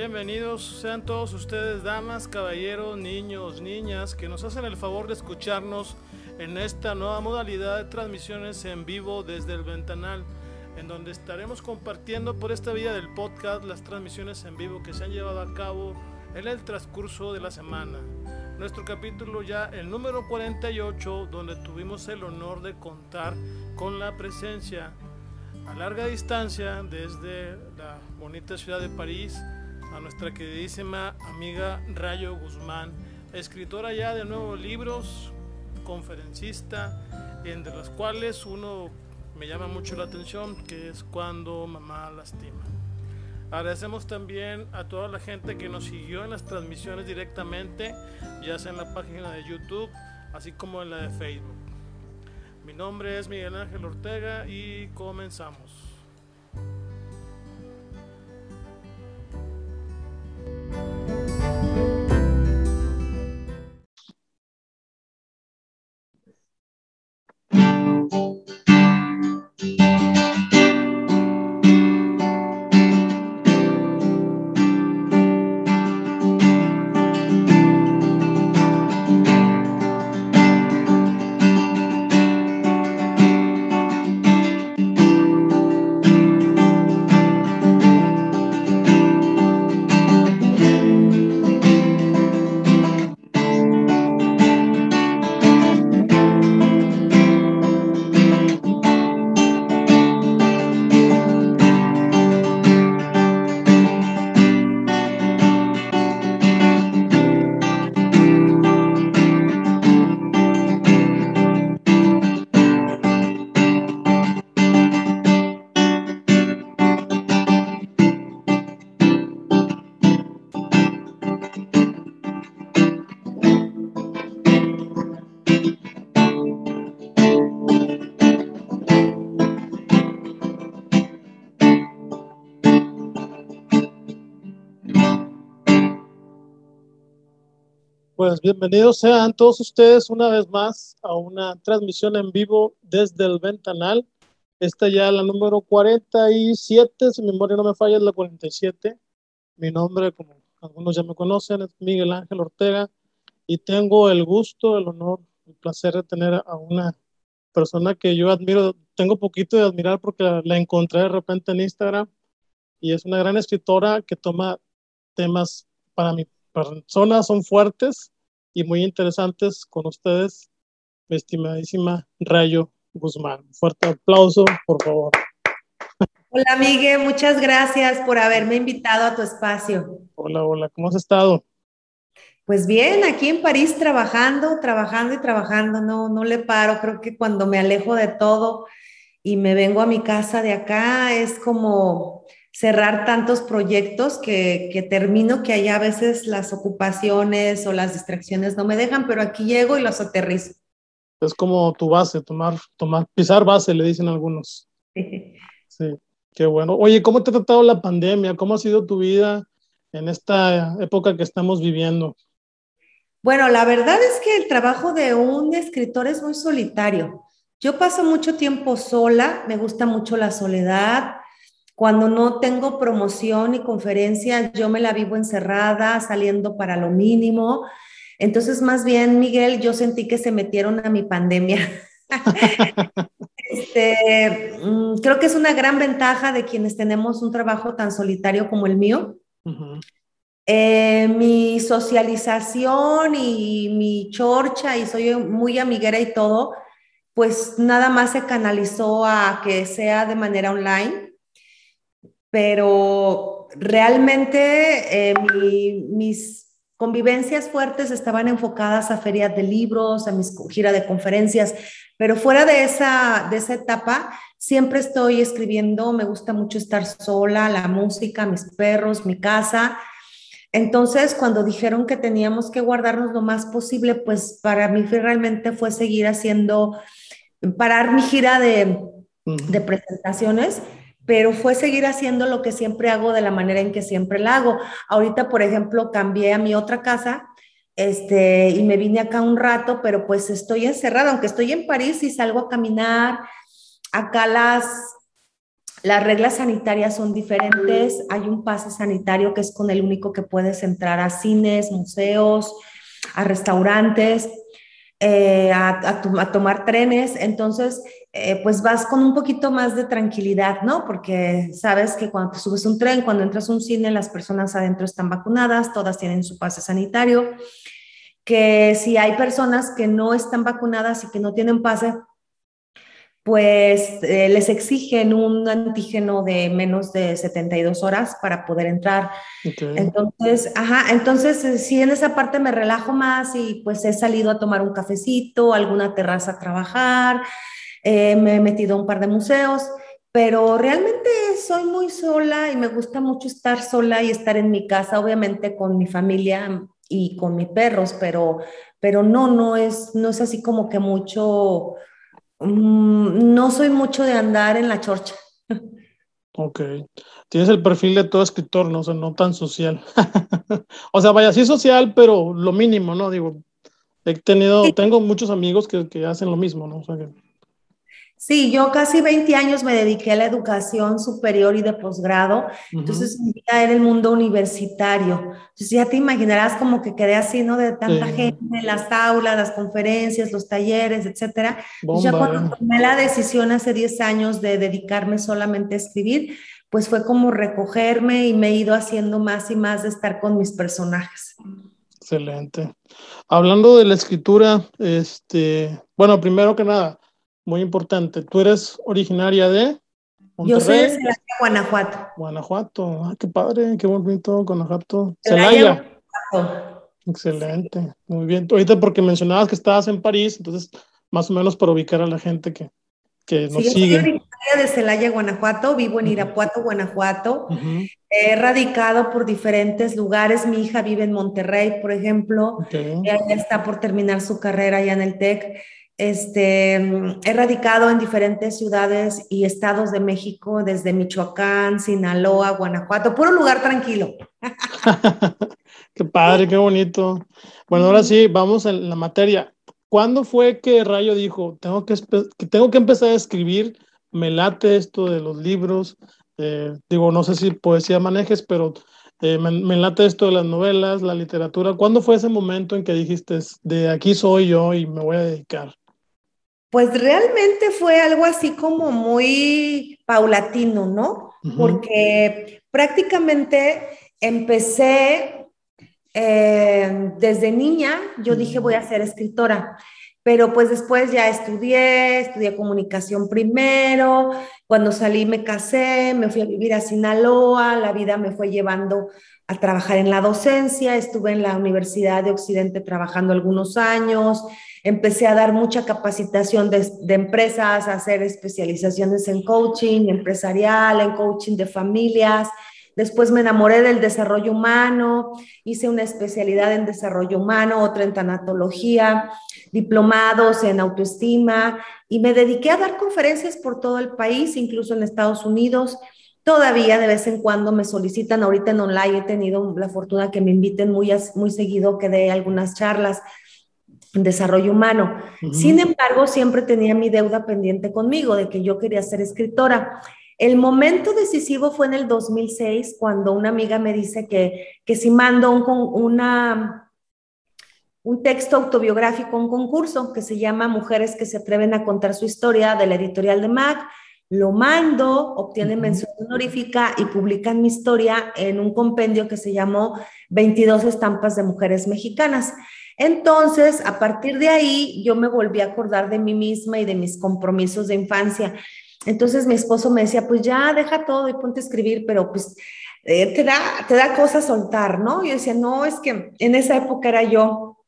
Bienvenidos sean todos ustedes, damas, caballeros, niños, niñas, que nos hacen el favor de escucharnos en esta nueva modalidad de transmisiones en vivo desde el ventanal, en donde estaremos compartiendo por esta vía del podcast las transmisiones en vivo que se han llevado a cabo en el transcurso de la semana. Nuestro capítulo ya el número 48, donde tuvimos el honor de contar con la presencia a larga distancia desde la bonita ciudad de París a nuestra queridísima amiga Rayo Guzmán, escritora ya de nuevos libros, conferencista, entre los cuales uno me llama mucho la atención, que es cuando mamá lastima. Agradecemos también a toda la gente que nos siguió en las transmisiones directamente, ya sea en la página de YouTube, así como en la de Facebook. Mi nombre es Miguel Ángel Ortega y comenzamos. Bye. Pues bienvenidos sean todos ustedes una vez más a una transmisión en vivo desde el Ventanal. Esta ya la número 47, si mi memoria no me falla, es la 47. Mi nombre, como algunos ya me conocen, es Miguel Ángel Ortega y tengo el gusto, el honor, el placer de tener a una persona que yo admiro, tengo poquito de admirar porque la encontré de repente en Instagram y es una gran escritora que toma temas para mi personas son fuertes y muy interesantes con ustedes, mi estimadísima Rayo Guzmán. Fuerte aplauso, por favor. Hola, Miguel, muchas gracias por haberme invitado a tu espacio. Hola, hola, ¿cómo has estado? Pues bien, aquí en París trabajando, trabajando y trabajando, no, no le paro. Creo que cuando me alejo de todo y me vengo a mi casa de acá, es como cerrar tantos proyectos que, termino que allá a veces las ocupaciones o las distracciones no me dejan, pero aquí llego y los aterrizo. Es como tu base, tomar, tomar, pisar base, le dicen algunos. Sí, qué bueno. Oye, ¿cómo te ha tratado la pandemia? ¿Cómo ha sido tu vida en esta época que estamos viviendo? Bueno, la verdad es que el trabajo de un escritor es muy solitario. Yo paso mucho tiempo sola, me gusta mucho la soledad, cuando no tengo promoción y conferencia, yo me la vivo encerrada, saliendo para lo mínimo. Entonces, más bien, Miguel, yo sentí que se metieron a mi pandemia. este, mm, creo que es una gran ventaja de quienes tenemos un trabajo tan solitario como el mío. Eh, mi socialización y mi chorcha, y soy muy amiguera y todo, pues nada más se canalizó a que sea de manera online pero realmente eh, mis convivencias fuertes estaban enfocadas a ferias de libros, a mis gira de conferencias, pero fuera de esa, de esa etapa, siempre estoy escribiendo, me gusta mucho estar sola, la música, mis perros, mi casa. Entonces, cuando dijeron que teníamos que guardarnos lo más posible, pues para mí realmente fue seguir haciendo, parar mi gira de, de presentaciones pero fue seguir haciendo lo que siempre hago de la manera en que siempre la hago. Ahorita, por ejemplo, cambié a mi otra casa este, y me vine acá un rato, pero pues estoy encerrada, aunque estoy en París y salgo a caminar. Acá las, las reglas sanitarias son diferentes. Hay un pase sanitario que es con el único que puedes entrar a cines, museos, a restaurantes, eh, a, tomar trenes. Entonces, eh, pues vas con un poquito más de tranquilidad, ¿no? Porque sabes que cuando subes un tren, cuando entras a un cine, las personas adentro están vacunadas, todas tienen su pase sanitario. Que si hay personas que no están vacunadas y que no tienen pase, pues eh, les exigen un antígeno de menos de 72 horas para poder entrar. Entonces, ajá, entonces eh, sí en esa parte me relajo más y pues he salido a tomar un cafecito, alguna terraza a trabajar, eh, me he metido a un par de museos, pero realmente soy muy sola y me gusta mucho estar sola y estar en mi casa, obviamente con mi familia y con mis perros, pero, pero no, no es, no es así como que mucho no soy mucho de andar en la chorcha. Ok. Tienes el perfil de todo escritor, ¿no? O sea, no tan social. o sea, vaya, sí social, pero lo mínimo, ¿no? Digo, he tenido, tengo muchos amigos que, que hacen lo mismo, ¿no? O sea, que Sí, yo casi 20 años me dediqué a la educación superior y de posgrado, entonces mi vida era el mundo universitario. Entonces ya te imaginarás como que quedé así, ¿no? De tanta gente, las aulas, las conferencias, los talleres, etcétera. ya cuando tomé la decisión hace 10 años de dedicarme solamente a escribir, pues fue como recogerme y me he ido haciendo más y más de estar con mis personajes. Excelente. Hablando de la escritura, este, bueno, primero que nada, muy importante. ¿Tú eres originaria de Monterrey? Yo soy de Celaya, Guanajuato. Guanajuato, ah, qué padre, qué bonito, Guanajuato. Celaya. Excelente, muy bien. Ahorita porque mencionabas que estabas en París, entonces más o menos para ubicar a la gente que, que nos sí, sigue. Yo soy originaria de Celaya, Guanajuato, vivo en Irapuato, Guanajuato. He radicado por diferentes lugares. Mi hija vive en Monterrey, por ejemplo. Ella está por terminar su carrera allá en el TEC. Este, he radicado en diferentes ciudades y estados de México, desde Michoacán, Sinaloa, Guanajuato, puro lugar tranquilo. qué padre, qué bonito. Bueno, ahora sí, vamos a la materia. ¿Cuándo fue que Rayo dijo, tengo que, tengo que empezar a escribir, me late esto de los libros? Eh, digo, no sé si poesía manejes, pero eh, me, me, late esto de las novelas, la literatura. ¿Cuándo fue ese momento en que dijiste, de aquí soy yo y me voy a dedicar? Pues realmente fue algo así como muy paulatino, ¿no? Porque prácticamente empecé eh, desde niña, yo dije voy a ser escritora, pero pues después ya estudié, estudié comunicación primero, cuando salí me casé, me fui a vivir a Sinaloa, la vida me fue llevando a trabajar en la docencia, estuve en la Universidad de Occidente trabajando algunos años, empecé a dar mucha capacitación de, empresas, a hacer especializaciones en coaching empresarial, en coaching de familias. Después me enamoré del desarrollo humano, hice una especialidad en desarrollo humano, otra en tanatología, diplomados en autoestima y me dediqué a dar conferencias por todo el país, incluso en Estados Unidos. Todavía de vez en cuando me solicitan, ahorita en online he tenido la fortuna que me inviten muy, muy seguido, que dé algunas charlas en desarrollo humano. Sin embargo, siempre tenía mi deuda pendiente conmigo de que yo quería ser escritora. El momento decisivo fue en el 2006, cuando una amiga me dice que, que si mando un, una, un texto autobiográfico, un concurso que se llama Mujeres que se atreven a contar su historia de la editorial de Mac. Lo mando, obtiene mención honorífica y publican mi historia en un compendio que se llamó 22 estampas de mujeres mexicanas. Entonces, a partir de ahí, yo me volví a acordar de mí misma y de mis compromisos de infancia. Entonces, mi esposo me decía, pues ya, deja todo y ponte a escribir, pero pues eh, te, da, te da cosa soltar, ¿no? Yo decía, no, es que en esa época era yo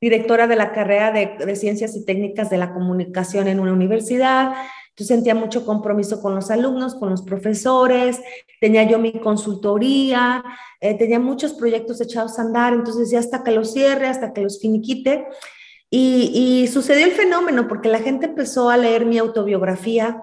directora de la carrera de, Ciencias y Técnicas de la Comunicación en una universidad, yo sentía mucho compromiso con los alumnos, con los profesores, tenía yo mi consultoría, eh, tenía muchos proyectos echados a andar, entonces ya hasta que los cierre, hasta que los finiquite. Y, y sucedió el fenómeno porque la gente empezó a leer mi autobiografía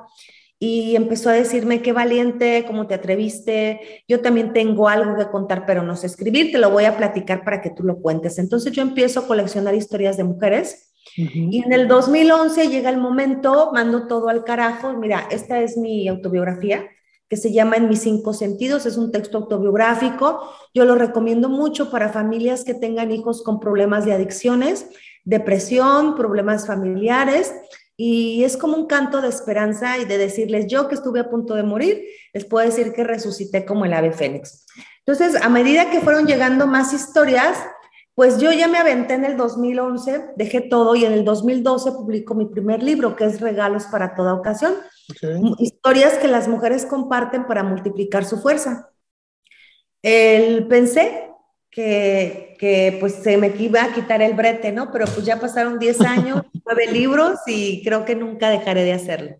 y empezó a decirme qué valiente, cómo te atreviste, yo también tengo algo que contar, pero no sé escribir, te lo voy a platicar para que tú lo cuentes. Entonces yo empiezo a coleccionar historias de mujeres Y en el 2011 llega el momento, mando todo al carajo. Mira, esta es mi autobiografía que se llama En mis cinco sentidos. Es un texto autobiográfico. Yo lo recomiendo mucho para familias que tengan hijos con problemas de adicciones, depresión, problemas familiares. Y es como un canto de esperanza y de decirles, yo que estuve a punto de morir, les puedo decir que resucité como el ave fénix. Entonces, a medida que fueron llegando más historias, pues yo ya me aventé en el 2011, dejé todo y en el 2012 publico mi primer libro, que es Regalos para toda ocasión. Historias que las mujeres comparten para multiplicar su fuerza. El, pensé que, que, pues se me iba a quitar el brete, ¿no? Pero pues ya pasaron 10 años, nueve libros y creo que nunca dejaré de hacerlo.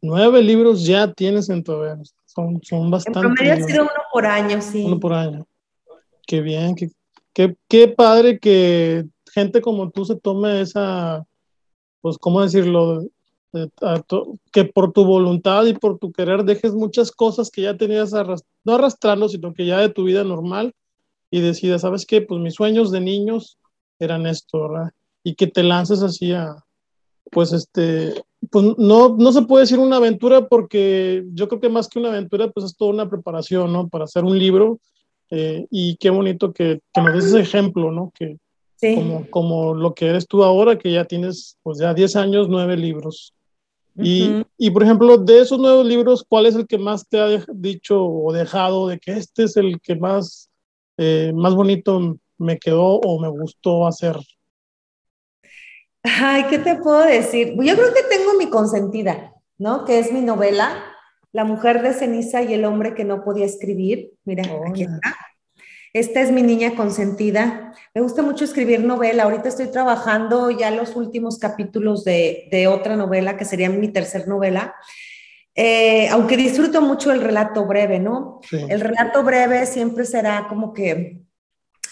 Nueve libros ya tienes en tu son, son bastante. En promedio ha sido uno por año, sí. Uno por año. Qué bien, qué, Qué, padre que gente como tú se tome esa, pues, ¿cómo decirlo? que por tu voluntad y por tu querer dejes muchas cosas que ya tenías, no arrastrando, sino que ya de tu vida normal y decidas, ¿sabes qué? Pues mis sueños de niños eran esto, ¿verdad? Y que te lances así a, pues este, pues no, no se puede decir una aventura porque yo creo que más que una aventura, pues es toda una preparación, ¿no? Para hacer un libro eh, y qué bonito que, que, nos des ese ejemplo, ¿no? Que, como, como lo que eres tú ahora, que ya tienes, pues ya 10 años, 9 libros. y, y, por ejemplo, de esos nuevos libros, ¿cuál es el que más te ha dicho o dejado de que este es el que más, eh, más bonito me quedó o me gustó hacer? Ay, ¿qué te puedo decir? Yo creo que tengo mi consentida, ¿no? Que es mi novela, la mujer de ceniza y el hombre que no podía escribir. Mira, aquí está. Esta es mi niña consentida. Me gusta mucho escribir novela. Ahorita estoy trabajando ya los últimos capítulos de, otra novela, que sería mi tercer novela. Eh, aunque disfruto mucho el relato breve, ¿no? El relato breve siempre será como que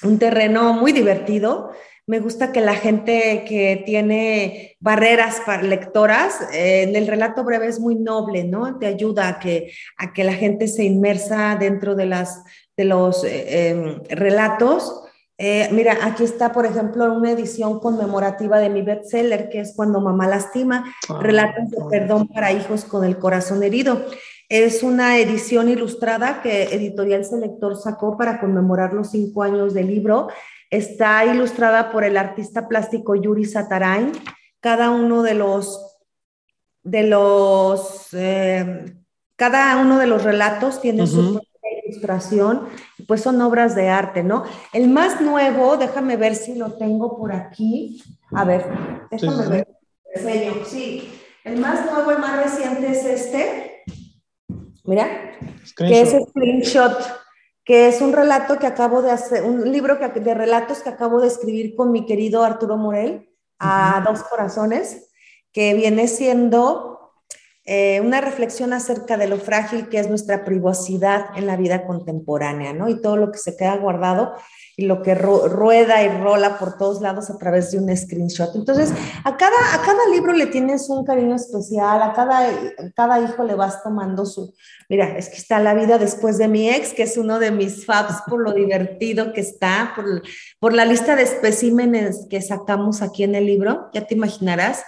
un terreno muy divertido, me gusta que la gente que tiene barreras para lectoras, eh, en el relato breve es muy noble, ¿no? Te ayuda a que, a que la gente se inmersa dentro de, las, de los eh, em, relatos. Eh, mira, aquí está, por ejemplo, una edición conmemorativa de mi bestseller, que es Cuando mamá lastima, ah, relatos de perdón para hijos con el corazón herido. Es una edición ilustrada que Editorial Selector sacó para conmemorar los cinco años del libro Está ilustrada por el artista plástico Yuri Satarain. Cada uno de los, de los, eh, cada uno de los relatos tiene su propia ilustración, pues son obras de arte, ¿no? El más nuevo, déjame ver si lo tengo por aquí. A ver, déjame ver. Sí, el más nuevo, el más reciente es este. Mira, que es screenshot que es un relato que acabo de hacer, un libro de relatos que acabo de escribir con mi querido Arturo Morel, a dos corazones, que viene siendo eh, una reflexión acerca de lo frágil que es nuestra privacidad en la vida contemporánea, ¿no? Y todo lo que se queda guardado y lo que rueda y rola por todos lados a través de un screenshot. Entonces, a cada, a cada libro le tienes un cariño especial, a cada, cada hijo le vas tomando su, mira, es que está La vida después de mi ex, que es uno de mis faps por lo divertido que está, por, por la lista de especímenes que sacamos aquí en el libro, ya te imaginarás,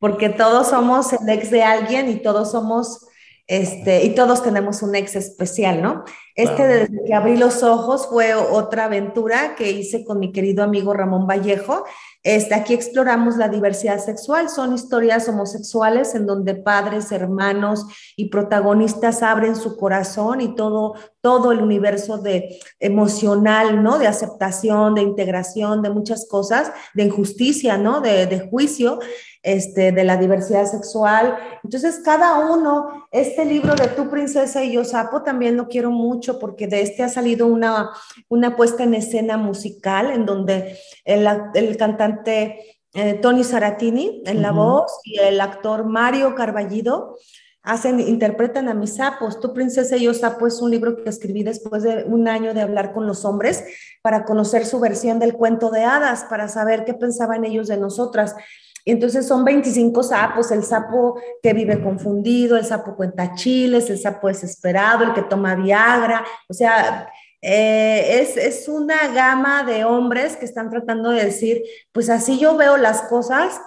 porque todos somos el ex de alguien y todos somos este, y todos tenemos un ex especial, ¿no? Este desde que abrí los ojos fue otra aventura que hice con mi querido amigo Ramón Vallejo. Este, aquí exploramos la diversidad sexual, son historias homosexuales en donde padres, hermanos y protagonistas abren su corazón y todo, todo el universo de emocional, ¿no? De aceptación, de integración, de muchas cosas, de injusticia, ¿no? De, de juicio este, de la diversidad sexual. Entonces, cada uno, este libro de Tu Princesa y Yo Sapo también lo quiero mucho porque de este ha salido una, una puesta en escena musical en donde el, el cantante eh, Tony Saratini en la voz y el actor Mario Carballido hacen, interpretan a mis sapos. Tu princesa y yo sapo es un libro que escribí después de un año de hablar con los hombres para conocer su versión del cuento de hadas, para saber qué pensaban ellos de nosotras. Entonces son 25 sapos, el sapo que vive confundido, el sapo cuenta chiles, el sapo desesperado, el que toma Viagra, o sea, eh, es, es, una gama de hombres que están tratando de decir, pues así yo veo las cosas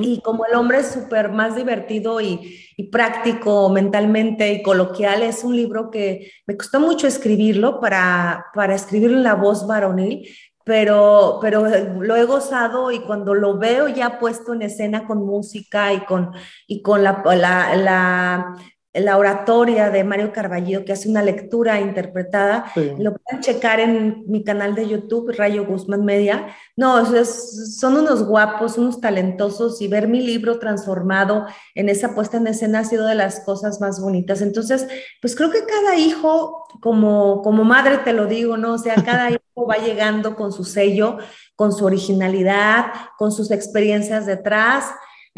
y como el hombre es súper más divertido y, y, práctico mentalmente y coloquial, es un libro que me costó mucho escribirlo para, para escribirlo en la voz varonil, pero, pero lo he gozado y cuando lo veo ya puesto en escena con música y con, y con la, la, la la oratoria de Mario Carballo, que hace una lectura interpretada. Lo pueden checar en mi canal de YouTube, Rayo Guzmán Media. No, son unos guapos, unos talentosos y ver mi libro transformado en esa puesta en escena ha sido de las cosas más bonitas. Entonces, pues creo que cada hijo, como, como madre te lo digo, ¿no? O sea, cada hijo va llegando con su sello, con su originalidad, con sus experiencias detrás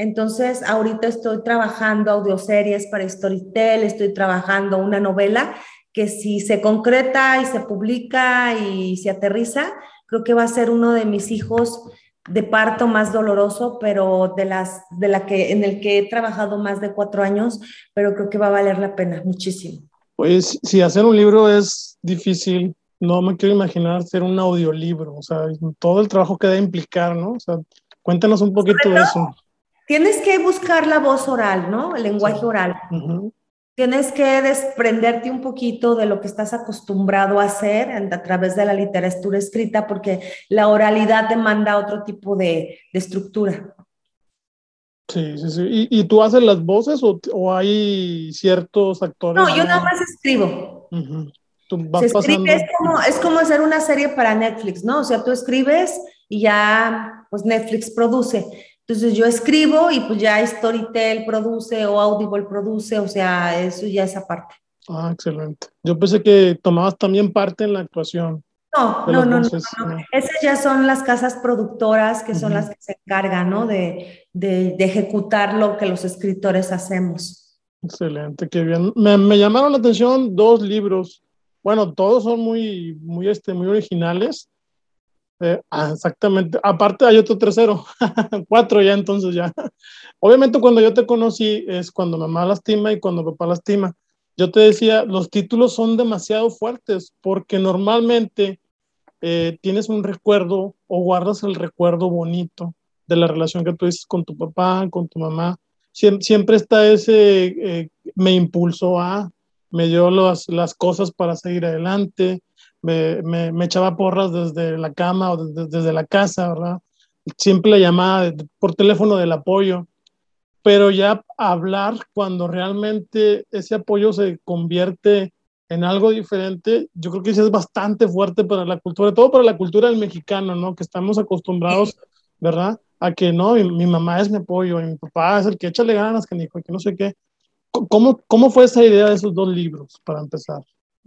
entonces, ahorita estoy trabajando audioseries para Storytel, estoy trabajando una novela que si se concreta y se publica y se aterriza, creo que va a ser uno de mis hijos de parto más doloroso, pero de las de la que en el que he trabajado más de cuatro años, pero creo que va a valer la pena muchísimo. Pues si hacer un libro es difícil, no me quiero imaginar hacer un audiolibro, o sea, todo el trabajo que debe implicar, ¿no? O sea, cuéntanos un poquito de eso tienes que buscar la voz oral, ¿no? El lenguaje oral. Tienes que desprenderte un poquito de lo que estás acostumbrado a hacer a través de la literatura escrita, porque la oralidad demanda otro tipo de, estructura. Sí, sí, sí. ¿Y, tú haces las voces o, hay ciertos actores? No, yo nada más escribo. es, como, es como hacer una serie para Netflix, ¿no? O sea, tú escribes y ya, pues Netflix produce. Entonces yo escribo y pues ya Storytel produce o Audible produce, o sea, eso ya es aparte. Ah, excelente. Yo pensé que tomabas también parte en la actuación. No, no, no, no, Esas ya son las casas productoras que son las que se encargan, ¿no? De, de, de, ejecutar lo que los escritores hacemos. Excelente, qué bien. Me, me, llamaron la atención dos libros. Bueno, todos son muy, muy, este, muy originales. Eh, ah, exactamente. Aparte hay otro tercero, cuatro ya entonces ya. Obviamente cuando yo te conocí es cuando mamá lastima y cuando papá lastima. Yo te decía, los títulos son demasiado fuertes porque normalmente eh, tienes un recuerdo o guardas el recuerdo bonito de la relación que tú con tu papá, con tu mamá. siempre está ese, eh, me impulsó a, me dio las, las cosas para seguir adelante, me, me, echaba porras desde la cama o desde, la casa, ¿verdad? Siempre le llamaba por teléfono del apoyo, pero ya hablar cuando realmente ese apoyo se convierte en algo diferente, yo creo que eso es bastante fuerte para la cultura, todo para la cultura del mexicano, ¿no? Que estamos acostumbrados, ¿verdad? A que no, mi, mamá es mi apoyo, y mi papá es el que échale ganas, que dijo, que no sé qué. ¿Cómo, ¿Cómo fue esa idea de esos dos libros para empezar?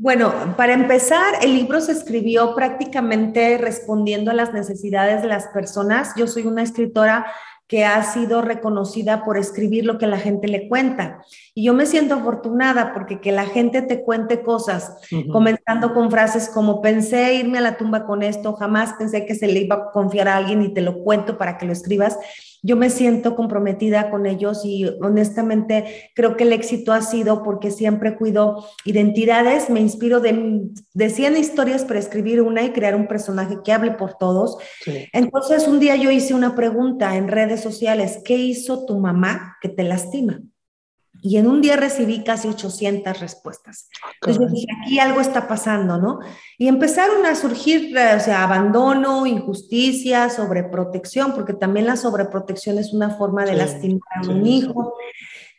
Bueno, para empezar, el libro se escribió prácticamente respondiendo a las necesidades de las personas. Yo soy una escritora que ha sido reconocida por escribir lo que la gente le cuenta. Y yo me siento afortunada porque que la gente te cuente cosas, comenzando con frases como pensé irme a la tumba con esto, jamás pensé que se le iba a confiar a alguien y te lo cuento para que lo escribas yo me siento comprometida con ellos y honestamente creo que el éxito ha sido porque siempre cuido identidades, me inspiro de, de 100 historias para escribir una y crear un personaje que hable por todos. Entonces un día yo hice una pregunta en redes sociales, ¿qué hizo tu mamá que te lastima? Y en un día recibí casi 800 respuestas. Entonces yo dije, aquí algo está pasando, ¿no? Y empezaron a surgir, o sea, abandono, injusticia, sobreprotección, porque también la sobreprotección es una forma de lastimar a un hijo.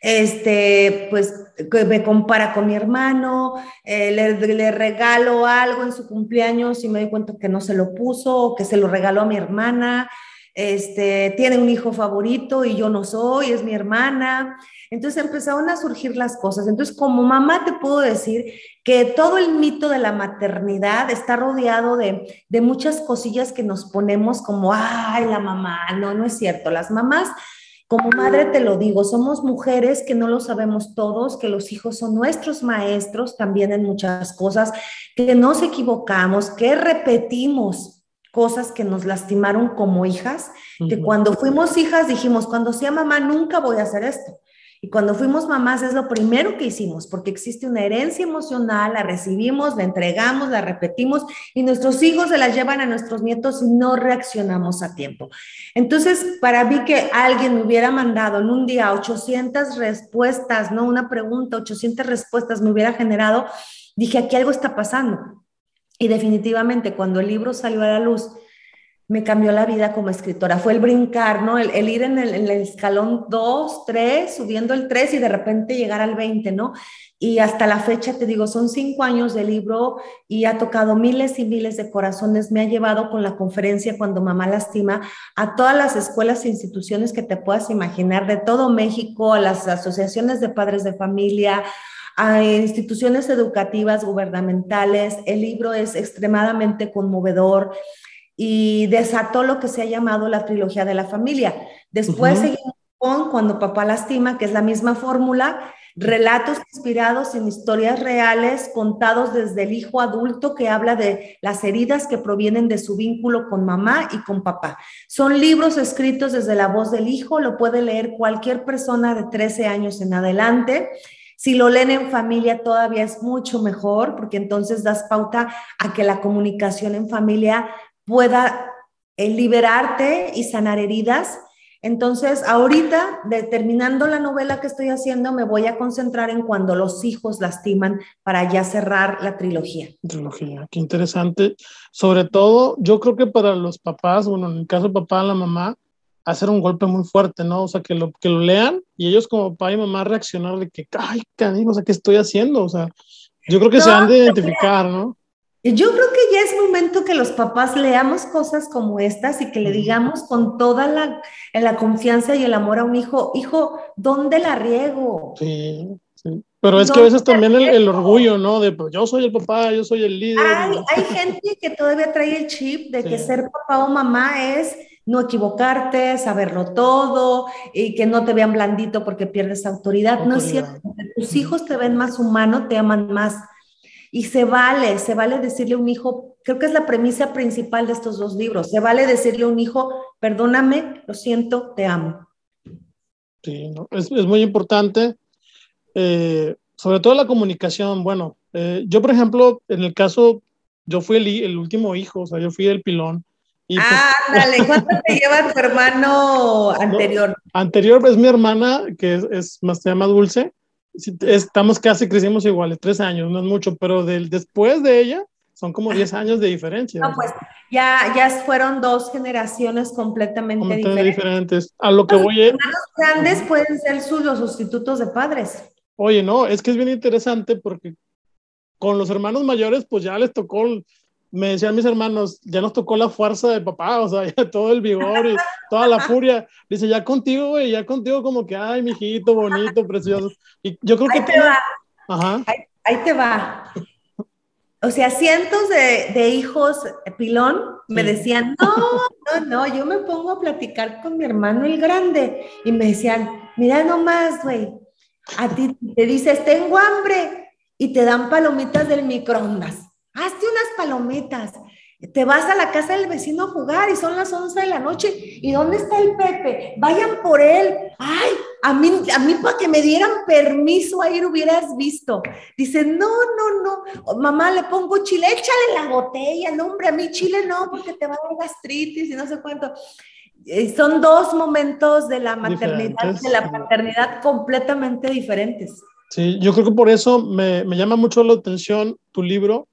Este, pues me compara con mi hermano, eh, le, le, regalo algo en su cumpleaños y me doy cuenta que no se lo puso, o que se lo regaló a mi hermana. Este, tiene un hijo favorito y yo no soy, es mi hermana. Entonces empezaron a surgir las cosas. Entonces, como mamá te puedo decir que todo el mito de la maternidad está rodeado de, de muchas cosillas que nos ponemos como, ay, la mamá, no, no es cierto. Las mamás como madre te lo digo, somos mujeres que no lo sabemos todos, que los hijos son nuestros maestros también en muchas cosas, que nos equivocamos, que repetimos cosas que nos lastimaron como hijas, que cuando fuimos hijas dijimos, cuando sea mamá nunca voy a hacer esto. Y cuando fuimos mamás es lo primero que hicimos, porque existe una herencia emocional, la recibimos, la entregamos, la repetimos y nuestros hijos se la llevan a nuestros nietos y no reaccionamos a tiempo. Entonces, para mí que alguien me hubiera mandado en un día 800 respuestas, no una pregunta, 800 respuestas me hubiera generado, dije, aquí algo está pasando. Y definitivamente cuando el libro salió a la luz, me cambió la vida como escritora. Fue el brincar, ¿no? El, ir en el, escalón 2, 3, subiendo el 3 y de repente llegar al 20, ¿no? Y hasta la fecha, te digo, son cinco años de libro y ha tocado miles y miles de corazones. Me ha llevado con la conferencia Cuando Mamá Lastima a todas las escuelas e instituciones que te puedas imaginar de todo México, a las asociaciones de padres de familia, a instituciones educativas gubernamentales. El libro es extremadamente conmovedor y desató lo que se ha llamado la trilogía de la familia. Después seguimos con Cuando papá lastima, que es la misma fórmula, relatos inspirados en historias reales contados desde el hijo adulto que habla de las heridas que provienen de su vínculo con mamá y con papá. Son libros escritos desde la voz del hijo, lo puede leer cualquier persona de 13 años en adelante. Si lo leen en familia todavía es mucho mejor porque entonces das pauta a que la comunicación en familia pueda eh, liberarte y sanar heridas. Entonces, ahorita, terminando la novela que estoy haciendo, me voy a concentrar en cuando los hijos lastiman para ya cerrar la trilogía. Trilogía, qué interesante. Sobre todo, yo creo que para los papás, bueno, en el caso papá, la mamá, hacer un golpe muy fuerte, ¿no? O sea, que lo, que lo lean y ellos como papá y mamá reaccionar de que, ay, canijo, o sea, ¿qué estoy haciendo? O sea, yo creo que se han de identificar, ¿no? Yo creo que ya es momento que los papás leamos cosas como estas y que le digamos con toda la, la confianza y el amor a un hijo, hijo, ¿dónde la riego? Sí, sí. Pero es que a veces también el, orgullo, ¿no? De pues, yo soy el papá, yo soy el líder. Hay, hay gente que todavía trae el chip de que ser papá o mamá es no equivocarte, saberlo todo y que no te vean blandito porque pierdes autoridad. autoridad. No es cierto. Tus hijos te ven más humano, te aman más y se vale, se vale decirle a un hijo, creo que es la premisa principal de estos dos libros, se vale decirle a un hijo, perdóname, lo siento, te amo. Sí, es, es, muy importante, eh, sobre todo la comunicación. Bueno, eh, yo por ejemplo, en el caso, yo fui el, el, último hijo, o sea, yo fui el pilón. Y pues ah, dale, ¿cuánto te lleva tu hermano anterior? anterior es mi hermana, que es, es más, se llama Dulce, estamos casi, crecimos iguales, tres años, no es mucho, pero del, después de ella son como diez años de diferencia. No, pues ya, ya fueron dos generaciones completamente, diferentes. A lo que voy a... Los grandes pueden ser los sustitutos de padres. Oye, no, es que es bien interesante porque con los hermanos mayores, pues ya les tocó me decían mis hermanos, ya nos tocó la fuerza de papá, o sea, ya todo el vigor y toda la furia. Dice, ya contigo, güey, ya contigo como que, ay, mijito, bonito, precioso. Y yo creo que... Ahí te va. Ajá. Ahí, te va. O sea, cientos de, de hijos pilón me decían, no, no, no, yo me pongo a platicar con mi hermano el grande. Y me decían, mira nomás, güey, a ti te dices, tengo hambre, y te dan palomitas del microondas hazte unas palomitas, te vas a la casa del vecino a jugar y son las 11 de la noche. ¿Y dónde está el Pepe? Vayan por él. Ay, a mí, a mí para que me dieran permiso a ir hubieras visto. Dice, no, no, no. Mamá, le pongo chile, échale la botella. No, hombre, a mí chile no, porque te va a dar gastritis y no sé cuánto. Eh, son dos momentos de la maternidad, de la paternidad completamente diferentes. Sí, yo creo que por eso me, me llama mucho la atención tu libro,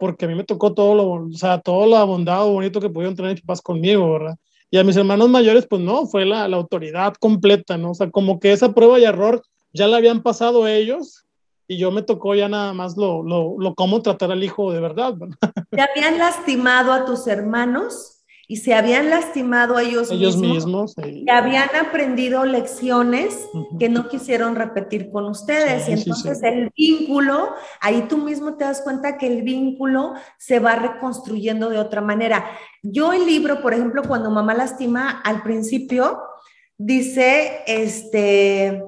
porque a mí me tocó todo lo, o sea, todo lo bondad bonito que pudieron tener mis papás conmigo, ¿verdad? Y a mis hermanos mayores, pues no, fue la, la, autoridad completa, ¿no? O sea, como que esa prueba y error ya la habían pasado ellos y yo me tocó ya nada más lo, lo, lo cómo tratar al hijo de verdad, ¿verdad? ¿Te habían lastimado a tus hermanos? Y se habían lastimado a ellos, ellos mismos, y habían aprendido lecciones que no quisieron repetir con ustedes. y entonces el vínculo, ahí tú mismo te das cuenta que el vínculo se va reconstruyendo de otra manera. Yo el libro, por ejemplo, cuando mamá lastima, al principio dice, este,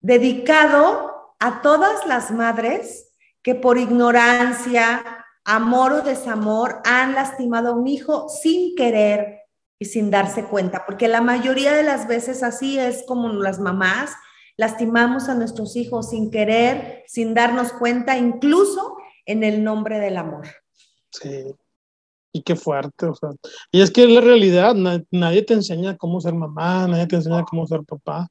dedicado a todas las madres que por ignorancia, amor o desamor han lastimado a un hijo sin querer. y sin darse cuenta, porque la mayoría de las veces así es como las mamás lastimamos a nuestros hijos sin querer, sin darnos cuenta, incluso en el nombre del amor. Sí, y qué fuerte, o sea, y es que es la realidad, nadie te enseña cómo ser mamá, nadie te enseña cómo ser papá,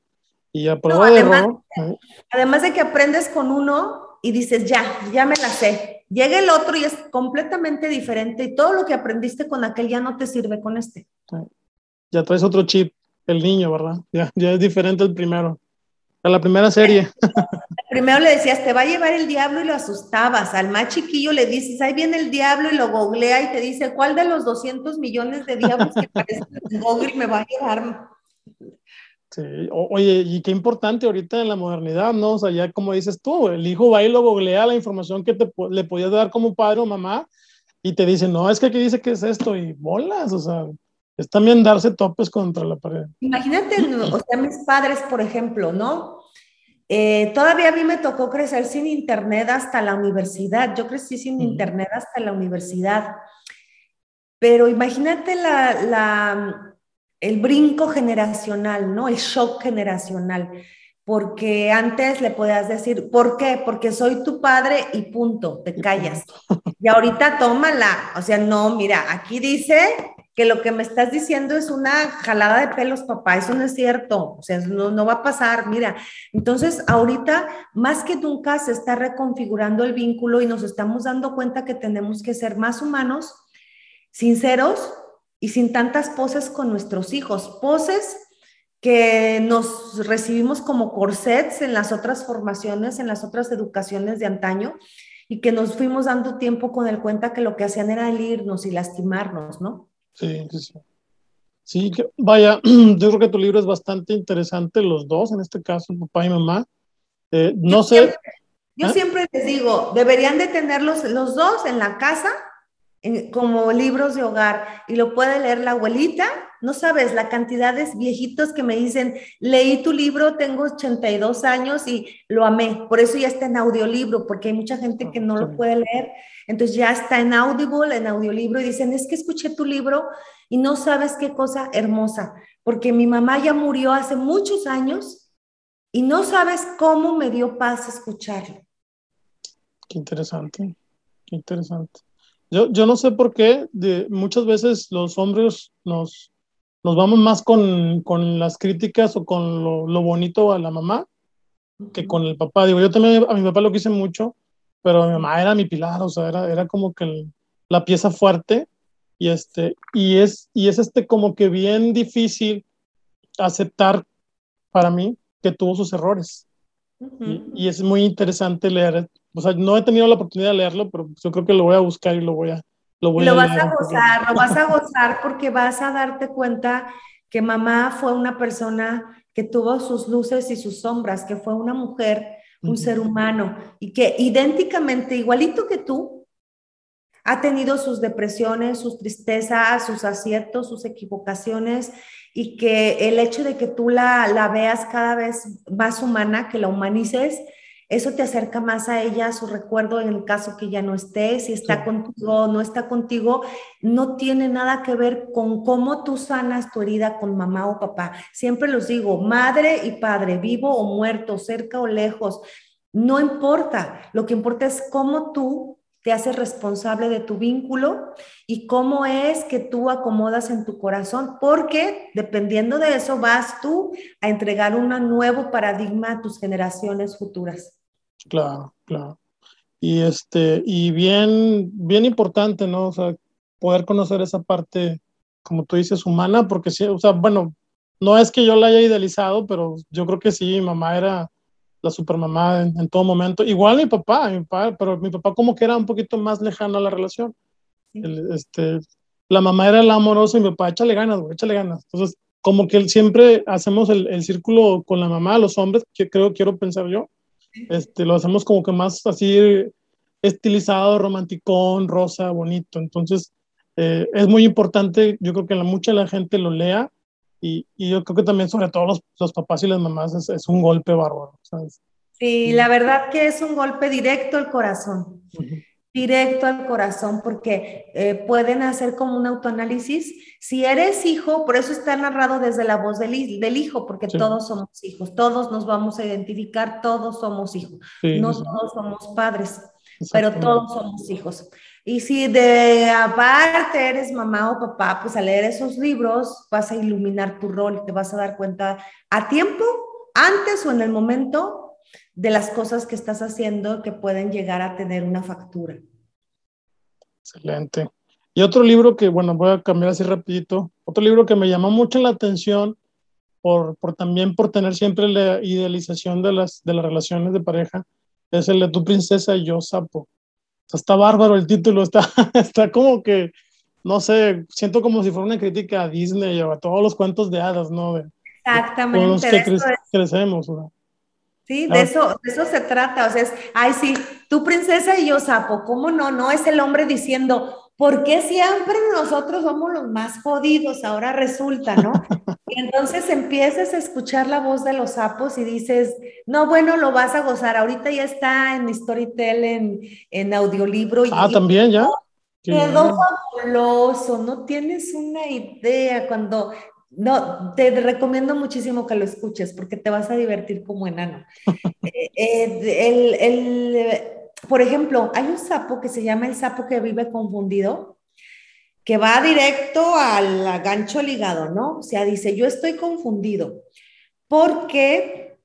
y a prueba de error. ¿eh? Además de que aprendes con uno y dices, ya, ya me la sé, llega el otro y es completamente diferente, y todo lo que aprendiste con aquel ya no te sirve con este. Ya traes otro chip, el niño, ¿verdad? Ya, ya es diferente el primero. A la primera serie. Primero le decías, te va a llevar el diablo y lo asustabas. Al más chiquillo le dices, ahí viene el diablo y lo googlea y te dice, ¿cuál de los 200 millones de diablos que parecen en Google me va a llevar? Sí, oye, y qué importante ahorita en la modernidad, ¿no? O sea, ya como dices tú, el hijo va y lo googlea la información que te, le podías dar como padre o mamá y te dice, no, es que aquí dice que es esto y bolas, o sea, es también darse topes contra la pared. Imagínate, o sea, mis padres, por ejemplo, ¿no? Eh, todavía a mí me tocó crecer sin internet hasta la universidad. Yo crecí sin internet hasta la universidad. Pero imagínate la, la, el brinco generacional, ¿no? El shock generacional. Porque antes le podías decir, ¿por qué? Porque soy tu padre y punto, te callas. Y ahorita tómala. O sea, no, mira, aquí dice que lo que me estás diciendo es una jalada de pelos, papá, eso no es cierto, o sea, no, no va a pasar, mira. Entonces, ahorita, más que nunca, se está reconfigurando el vínculo y nos estamos dando cuenta que tenemos que ser más humanos, sinceros y sin tantas poses con nuestros hijos, poses que nos recibimos como corsets en las otras formaciones, en las otras educaciones de antaño, y que nos fuimos dando tiempo con el cuenta que lo que hacían era irnos y lastimarnos, ¿no? Sí, sí, sí. Sí, que, vaya, yo creo que tu libro es bastante interesante, los dos, en este caso, papá y mamá. Eh, no yo sé. Siempre, yo ¿Ah? siempre les digo, deberían de tenerlos los dos en la casa como libros de hogar y lo puede leer la abuelita. No sabes la cantidad de viejitos que me dicen, leí tu libro, tengo 82 años y lo amé. Por eso ya está en audiolibro, porque hay mucha gente que no lo puede leer. Entonces ya está en Audible, en audiolibro y dicen, es que escuché tu libro y no sabes qué cosa hermosa, porque mi mamá ya murió hace muchos años y no sabes cómo me dio paz escucharlo. Qué interesante, qué interesante. Yo, yo no sé por qué de, muchas veces los hombres nos, nos vamos más con, con las críticas o con lo, lo, bonito a la mamá que con el papá. Digo, yo también a mi papá lo quise mucho, pero mi mamá era mi pilar, o sea, era, era como que el, la pieza fuerte y este, y es, y es este como que bien difícil aceptar para mí que tuvo sus errores. Uh -huh. y, y, es muy interesante leer o sea, no he tenido la oportunidad de leerlo, pero yo creo que lo voy a buscar y lo voy a... Lo, voy lo a vas leer. a gozar, lo vas a gozar porque vas a darte cuenta que mamá fue una persona que tuvo sus luces y sus sombras, que fue una mujer, un uh -huh. ser humano, y que idénticamente, igualito que tú, ha tenido sus depresiones, sus tristezas, sus aciertos, sus equivocaciones, y que el hecho de que tú la, la veas cada vez más humana, que la humanices, eso te acerca más a ella, a su recuerdo en el caso que ya no esté, si está sí. contigo o no está contigo, no tiene nada que ver con cómo tú sanas tu herida con mamá o papá. Siempre los digo, madre y padre, vivo o muerto, cerca o lejos, no importa, lo que importa es cómo tú te haces responsable de tu vínculo y cómo es que tú acomodas en tu corazón, porque dependiendo de eso vas tú a entregar un nuevo paradigma a tus generaciones futuras. Claro, claro. Y este, y bien, bien importante, ¿no? O sea, poder conocer esa parte, como tú dices, humana, porque sí, o sea, bueno, no es que yo la haya idealizado, pero yo creo que sí, mamá era la supermamá en, en todo momento. Igual mi papá, mi papá, pero mi papá como que era un poquito más lejano a la relación. El, este, la mamá era la amorosa y mi papá, échale ganas, güey, échale ganas. Entonces, como que siempre hacemos el, el, círculo con la mamá, los hombres, que creo, quiero pensar yo, este, lo hacemos como que más así estilizado, romanticón, rosa, bonito. Entonces, eh, es muy importante, yo creo que la, mucha la gente lo lea y, y, yo creo que también sobre todo los, los papás y las mamás es, es un golpe bárbaro. ¿sabes? Sí, la verdad que es un golpe directo al corazón. Uh -huh. directo al corazón porque eh, pueden hacer como un autoanálisis. Si eres hijo, por eso está narrado desde la voz del, hijo, porque todos somos hijos, todos nos vamos a identificar, todos somos hijos, no todos somos padres, pero todos somos hijos. Y si de aparte eres mamá o papá, pues al leer esos libros vas a iluminar tu rol, te vas a dar cuenta a tiempo, antes o en el momento de las cosas que estás haciendo que pueden llegar a tener una factura. Excelente. Y otro libro que, bueno, voy a cambiar así rapidito, otro libro que me llamó mucho la atención por, por también por tener siempre la idealización de las, de las relaciones de pareja, es el de Tu princesa y yo sapo. Está bárbaro el título, está, está como que, no sé, siento como si fuera una crítica a Disney o a todos los cuentos de hadas, ¿no? Exactamente. con los que crecemos. ¿no? Sí, de eso, de eso se trata. O sea, es, ay, sí, tu princesa y yo sapo, ¿cómo no? No es el hombre diciendo, ¿por qué siempre nosotros somos los más jodidos? Ahora resulta, ¿no? Y entonces empiezas a escuchar la voz de los sapos y dices, no, bueno, lo vas a gozar. Ahorita ya está en Storytel, en, en audiolibro. Ah, también ya. Quedó fabuloso, no tienes una idea cuando no, te recomiendo muchísimo que lo escuches porque te vas a divertir como enano. Eh, eh, el, por ejemplo, hay un sapo que se llama el sapo que vive confundido, que va directo al gancho ligado, ¿no? O sea, dice, yo estoy confundido porque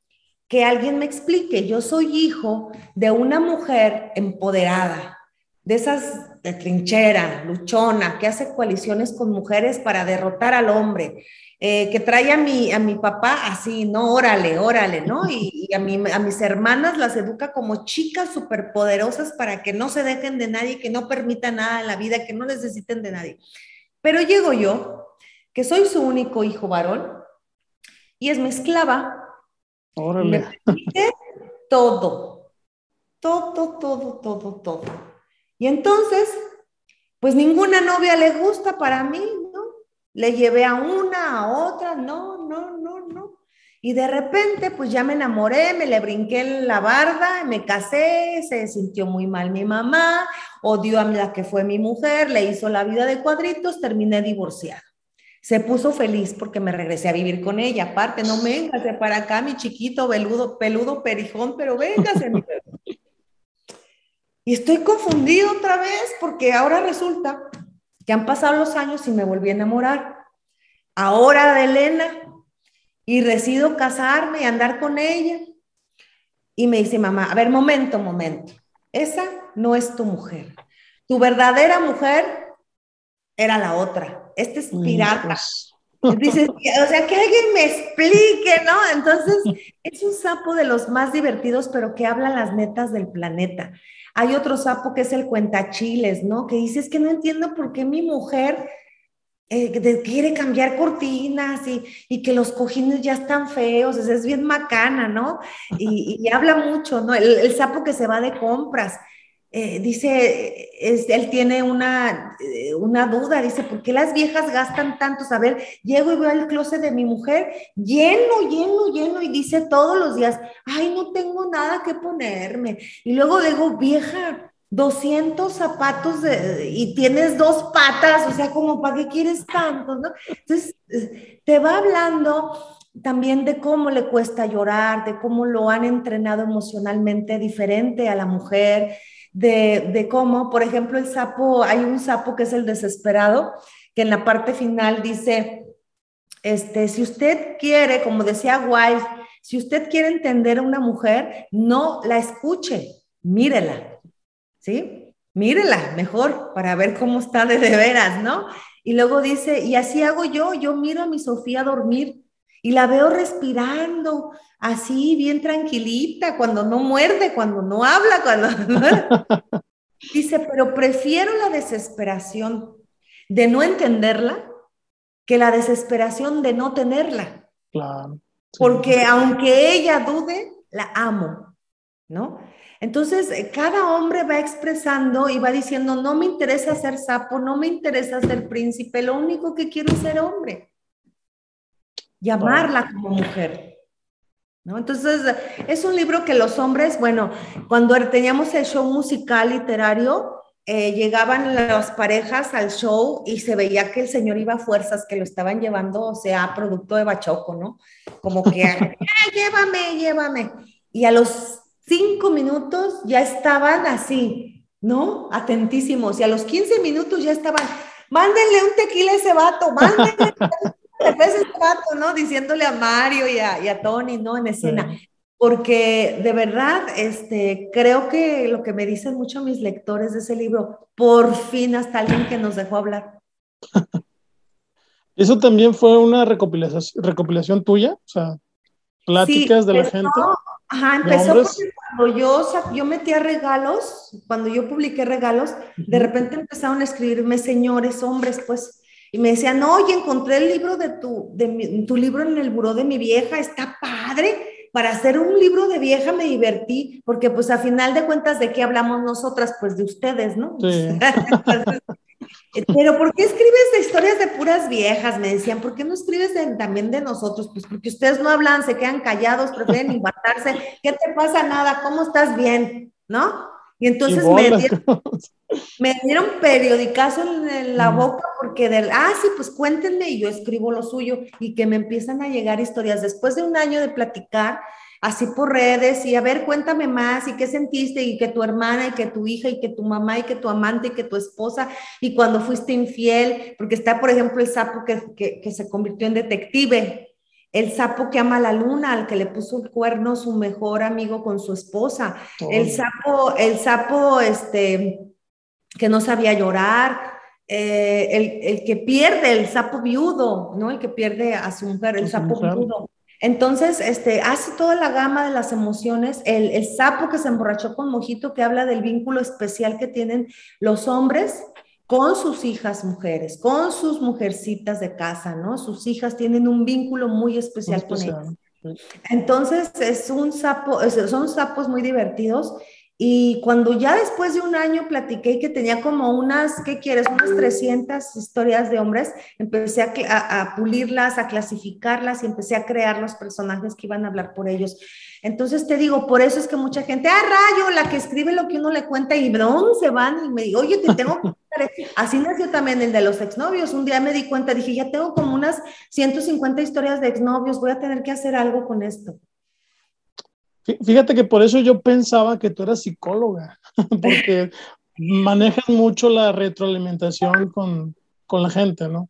que alguien me explique, yo soy hijo de una mujer empoderada, de esas de trinchera, luchona, que hace coaliciones con mujeres para derrotar al hombre, eh, que trae a mi, a mi papá así, ¿no? Órale, órale, ¿no? Y, a, a mis hermanas las educa como chicas superpoderosas para que no se dejen de nadie, que no permitan nada en la vida, que no necesiten de nadie. Pero llego yo, que soy su único hijo varón, y es mi esclava. Órale. Me todo, todo, todo, todo, todo. Y entonces, pues ninguna novia le gusta para mí, ¿no? Le llevé a una, a otra, no, no, no, no. Y de repente, pues ya me enamoré, me le brinqué en la barda, me casé, se sintió muy mal mi mamá, odió a la que fue mi mujer, le hizo la vida de cuadritos, terminé divorciada. Se puso feliz porque me regresé a vivir con ella. Aparte, no véngase para acá, mi chiquito, peludo, peludo perijón, pero véngase, mi bebé. Y estoy confundido otra vez porque ahora resulta que han pasado los años y me volví a enamorar. Ahora de Elena y decido casarme y andar con ella. Y me dice mamá, a ver, momento, momento. Esa no es tu mujer. Tu verdadera mujer era la otra. Este es pirata. Dices, o sea, que alguien me explique, ¿no? Entonces, es un sapo de los más divertidos, pero que habla las netas del planeta. Hay otro sapo que es el cuentachiles, ¿no? Que dice, es que no entiendo por qué mi mujer eh, quiere cambiar cortinas y, que los cojines ya están feos, es, bien macana, ¿no? Y, habla mucho, ¿no? el, sapo que se va de compras eh, dice, él tiene una, eh, una duda, dice, ¿por qué las viejas gastan tanto? A ver, llego y veo el closet de mi mujer lleno, lleno, lleno, y dice todos los días, ay, no tengo nada que ponerme. Y luego digo, vieja, 200 zapatos y tienes dos patas, o sea, como, ¿para qué quieres tanto? ¿no? Entonces, te va hablando también de cómo le cuesta llorar, de cómo lo han entrenado emocionalmente diferente a la mujer, de, cómo, por ejemplo, el sapo, hay un sapo que es el desesperado, que en la parte final dice, este, si usted quiere, como decía Wild, si usted quiere entender a una mujer, no la escuche, mírela, ¿sí? Mírela mejor para ver cómo está de, de veras, ¿no? Y luego dice, y así hago yo, yo miro a mi Sofía dormir y la veo respirando así, bien tranquilita, cuando no muerde, cuando no habla, cuando... Dice, pero prefiero la desesperación de no entenderla que la desesperación de no tenerla. Claro. Porque aunque ella dude, la amo, ¿no? Entonces, cada hombre va expresando y va diciendo, no me interesa ser sapo, no me interesa ser príncipe, lo único que quiero es ser hombre llamarla como mujer. ¿No? Entonces, es un libro que los hombres, bueno, cuando teníamos el show musical literario, eh, llegaban las parejas al show y se veía que el señor iba a fuerzas, que lo estaban llevando, o sea, producto de bachoco, ¿no? Como que, llévame, llévame. Y a los cinco minutos ya estaban así, ¿no? Atentísimos. Y a los 15 minutos ya estaban, mándenle un tequila a ese vato, mándenle a ese vato, ¿no? Diciéndole a Mario y a, y a Tony, ¿no? En escena porque de verdad, este, creo que lo que me dicen mucho mis lectores de ese libro, por fin hasta alguien que nos dejó hablar. ¿Eso también fue una recopilación, recopilación tuya? O sea, pláticas de la gente. Ajá, empezó porque cuando yo, yo metía regalos, cuando yo publiqué regalos, de repente empezaron a escribirme señores, hombres, pues, y me decían, oye, encontré el libro de tu, de tu libro en el buró de mi vieja, está padre para hacer un libro de vieja me divertí, porque pues a final de cuentas, ¿de qué hablamos nosotras? Pues de ustedes, ¿no? Sí. Pero ¿por qué escribes de historias de puras viejas? Me decían, ¿por qué no escribes también de nosotros? Pues porque ustedes no hablan, se quedan callados, prefieren infartarse. ¿Qué te pasa? Nada, ¿cómo estás bien? ¿No? Y entonces me, dieron, me dieron periodicazo en, la boca porque del, ah, sí, pues cuéntenme y yo escribo lo suyo y que me empiezan a llegar historias. Después de un año de platicar así por redes y a ver, cuéntame más y qué sentiste y que tu hermana y que tu hija y que tu mamá y que tu amante y que tu esposa y cuando fuiste infiel, porque está, por ejemplo, el sapo que, que, que se convirtió en detective el sapo que ama la luna, al que le puso el cuerno su mejor amigo con su esposa, el sapo, el sapo este, que no sabía llorar, eh, el, que pierde, el sapo viudo, ¿no? El que pierde a su mujer, el sapo viudo. Entonces, este, hace toda la gama de las emociones, el, el sapo que se emborrachó con mojito, que habla del vínculo especial que tienen los hombres con sus hijas mujeres, con sus mujercitas de casa, ¿no? Sus hijas tienen un vínculo muy especial, con ellas. Entonces, es un sapo, son sapos muy divertidos. Y cuando ya después de un año platiqué que tenía como unas, ¿qué quieres? Unas 300 historias de hombres, empecé a, pulirlas, a clasificarlas y empecé a crear los personajes que iban a hablar por ellos. Entonces te digo, por eso es que mucha gente, ah, rayo, la que escribe lo que uno le cuenta y de dónde se van y me digo, oye, te tengo que Así nació también el de los exnovios. Un día me di cuenta, dije, ya tengo como unas 150 historias de exnovios, voy a tener que hacer algo con esto. Fíjate que por eso yo pensaba que tú eras psicóloga, porque manejas mucho la retroalimentación con, con la gente, ¿no?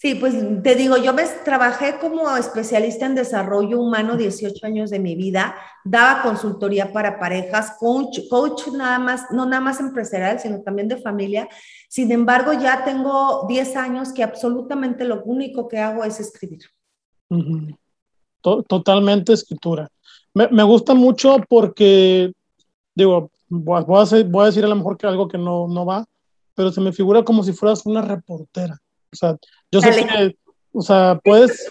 Sí, pues te digo, yo me trabajé como especialista en desarrollo humano 18 años de mi vida, daba consultoría para parejas, coach, coach nada más, no nada más empresarial, sino también de familia. Sin embargo, ya tengo 10 años que absolutamente lo único que hago es escribir. Totalmente escritura. Me, me, gusta mucho porque, digo, voy a, voy a, decir a lo mejor que algo que no, no va, pero se me figura como si fueras una reportera. O sea, yo sé que, o sea, puedes...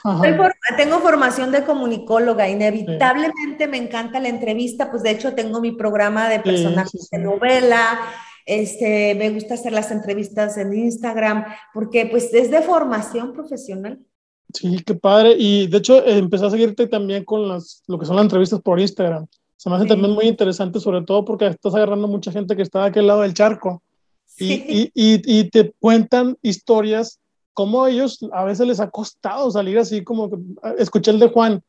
Tengo formación de comunicóloga, inevitablemente me encanta la entrevista, pues de hecho tengo mi programa de personajes de novela, este, me gusta hacer las entrevistas en Instagram, porque pues es de formación profesional. Sí, qué padre. Y de hecho, empecé a seguirte también con las, lo que son las entrevistas por Instagram. Se me hace también muy interesante, sobre todo porque estás agarrando mucha gente que está de aquel lado del charco. Y, y, y, y, te cuentan historias cómo ellos a veces les ha costado salir así como escuché el de Juan